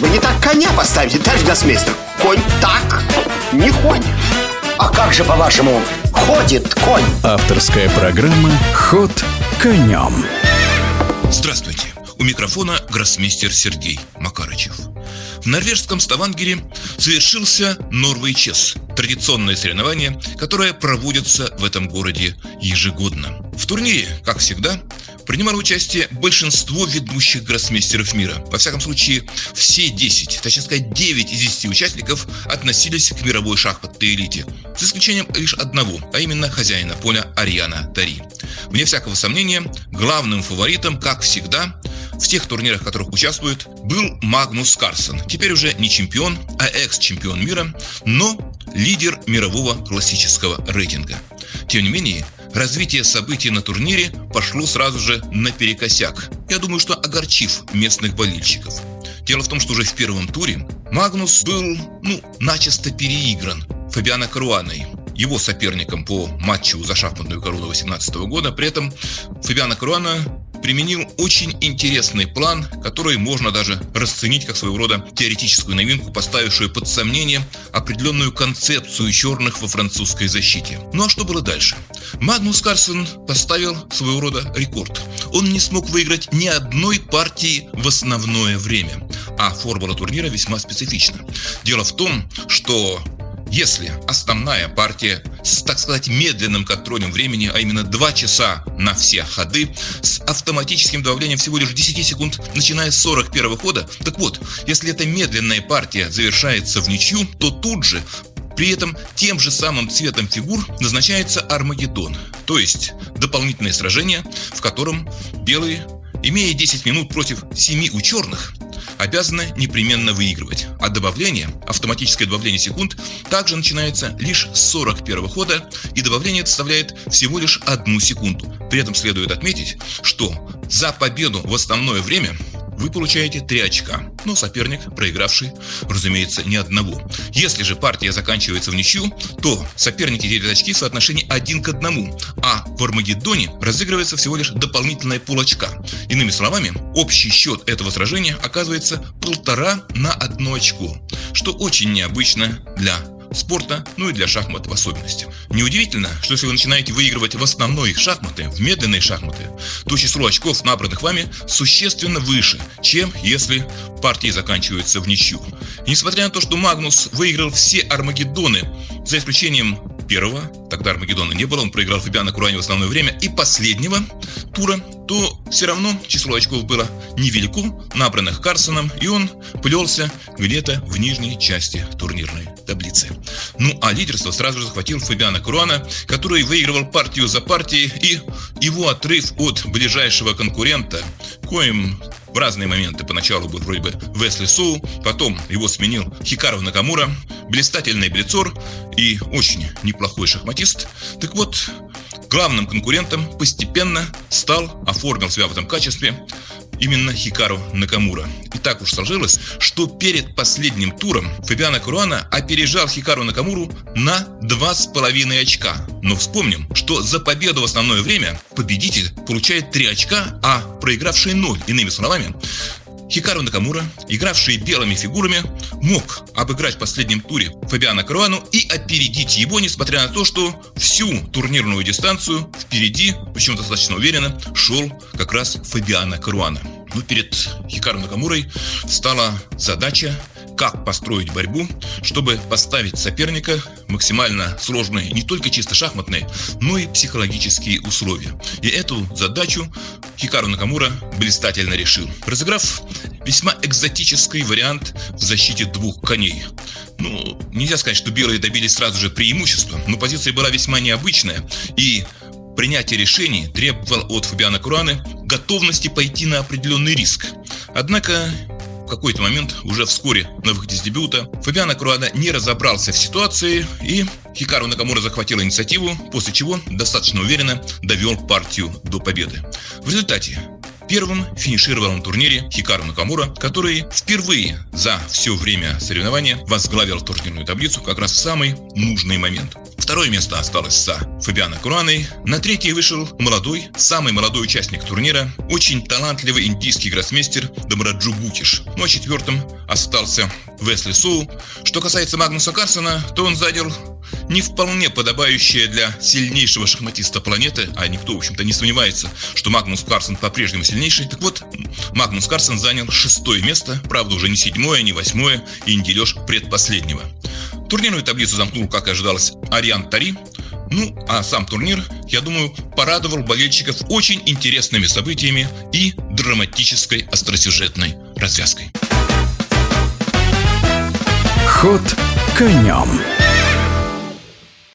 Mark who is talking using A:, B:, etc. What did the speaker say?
A: Вы не так коня поставите, товарищ гроссмейстер Конь так не ходит А как же, по-вашему, ходит конь?
B: Авторская программа «Ход конем»
C: Здравствуйте! У микрофона гроссмейстер Сергей Макарычев. В норвежском Ставангере совершился Норвей Чес – традиционное соревнование, которое проводится в этом городе ежегодно. В турнире, как всегда, принимало участие большинство ведущих гроссмейстеров мира. Во всяком случае, все 10, точнее сказать 9 из 10 участников относились к мировой шахматной элите, за исключением лишь одного, а именно хозяина поля Ариана Тари. Вне всякого сомнения, главным фаворитом, как всегда, в тех турнирах, в которых участвует, был Магнус Карсон. Теперь уже не чемпион, а экс-чемпион мира, но лидер мирового классического рейтинга. Тем не менее, развитие событий на турнире пошло сразу же наперекосяк. Я думаю, что огорчив местных болельщиков. Дело в том, что уже в первом туре Магнус был, ну, начисто переигран Фабиано Каруаной, его соперником по матчу за шахматную корону 2018 года. При этом Фабиано Каруана применил очень интересный план, который можно даже расценить как своего рода теоретическую новинку, поставившую под сомнение определенную концепцию черных во французской защите. Ну а что было дальше? Магнус Карсон поставил своего рода рекорд. Он не смог выиграть ни одной партии в основное время. А формула турнира весьма специфична. Дело в том, что если основная партия с, так сказать, медленным контролем времени, а именно 2 часа на все ходы, с автоматическим давлением всего лишь 10 секунд, начиная с 41 хода, так вот, если эта медленная партия завершается в ничью, то тут же при этом тем же самым цветом фигур назначается Армагеддон, то есть дополнительное сражение, в котором белые, имея 10 минут против 7 у черных, обязаны непременно выигрывать. А добавление, автоматическое добавление секунд, также начинается лишь с 41 хода, и добавление составляет всего лишь одну секунду. При этом следует отметить, что за победу в основное время вы получаете 3 очка, но соперник, проигравший, разумеется, ни одного. Если же партия заканчивается в ничью, то соперники делят очки в соотношении 1 к 1, а в Армагеддоне разыгрывается всего лишь дополнительное полочка. Иными словами, общий счет этого сражения оказывается полтора на одно очко, что очень необычно для спорта, ну и для шахмат в особенности. Неудивительно, что если вы начинаете выигрывать в основной шахматы, в медленные шахматы, то число очков, набранных вами, существенно выше, чем если партии заканчиваются в ничью. И несмотря на то, что Магнус выиграл все Армагеддоны, за исключением первого, тогда Армагеддона не было, он проиграл Фабиана Курани в основное время, и последнего тура, то все равно число очков было невелико, набранных Карсоном, и он плелся где-то в нижней части турнирной таблицы. Ну а лидерство сразу же захватил Фабиана Куруана, который выигрывал партию за партией, и его отрыв от ближайшего конкурента, коим в разные моменты поначалу был вроде бы Весли Соу, потом его сменил Хикару Накамура, блистательный блицор и очень неплохой шахматист. Так вот, главным конкурентом постепенно стал, оформил себя в этом качестве именно Хикару Накамура. И так уж сложилось, что перед последним туром Фабиано Куруана опережал Хикару Накамуру на 2,5 очка. Но вспомним, что за победу в основное время победитель получает 3 очка, а проигравший 0. Иными словами, Хикару Накамура, игравший белыми фигурами, мог обыграть в последнем туре Фабиана Каруану и опередить его, несмотря на то, что всю турнирную дистанцию впереди, причем достаточно уверенно, шел как раз Фабиана Каруана. Ну, перед Хикару Накамурой стала задача как построить борьбу, чтобы поставить соперника максимально сложные не только чисто шахматные, но и психологические условия. И эту задачу Хикару Накамура блистательно решил, разыграв весьма экзотический вариант в защите двух коней. Ну, нельзя сказать, что белые добились сразу же преимущества, но позиция была весьма необычная, и принятие решений требовало от Фабиана Кураны готовности пойти на определенный риск. Однако какой-то момент, уже вскоре на выходе с дебюта, Фабиано Круада не разобрался в ситуации и Хикару Накамура захватил инициативу, после чего достаточно уверенно довел партию до победы. В результате Первым финишировал на турнире Хикару Накамура, который впервые за все время соревнования возглавил турнирную таблицу как раз в самый нужный момент. Второе место осталось за Фабиано Кураной. На третье вышел молодой, самый молодой участник турнира, очень талантливый индийский гроссмейстер Добраджу Бутиш. Ну а четвертым остался Весли Соу. Что касается Магнуса Карсона, то он занял не вполне подобающее для сильнейшего шахматиста планеты, а никто, в общем-то, не сомневается, что Магнус Карсон по-прежнему сильнейший. Так вот, Магнус Карсон занял шестое место, правда, уже не седьмое, не восьмое и не дележ предпоследнего. Турнирную таблицу замкнул, как и ожидалось, Ариан Тари. Ну, а сам турнир, я думаю, порадовал болельщиков очень интересными событиями и драматической остросюжетной развязкой.
B: Ход конем.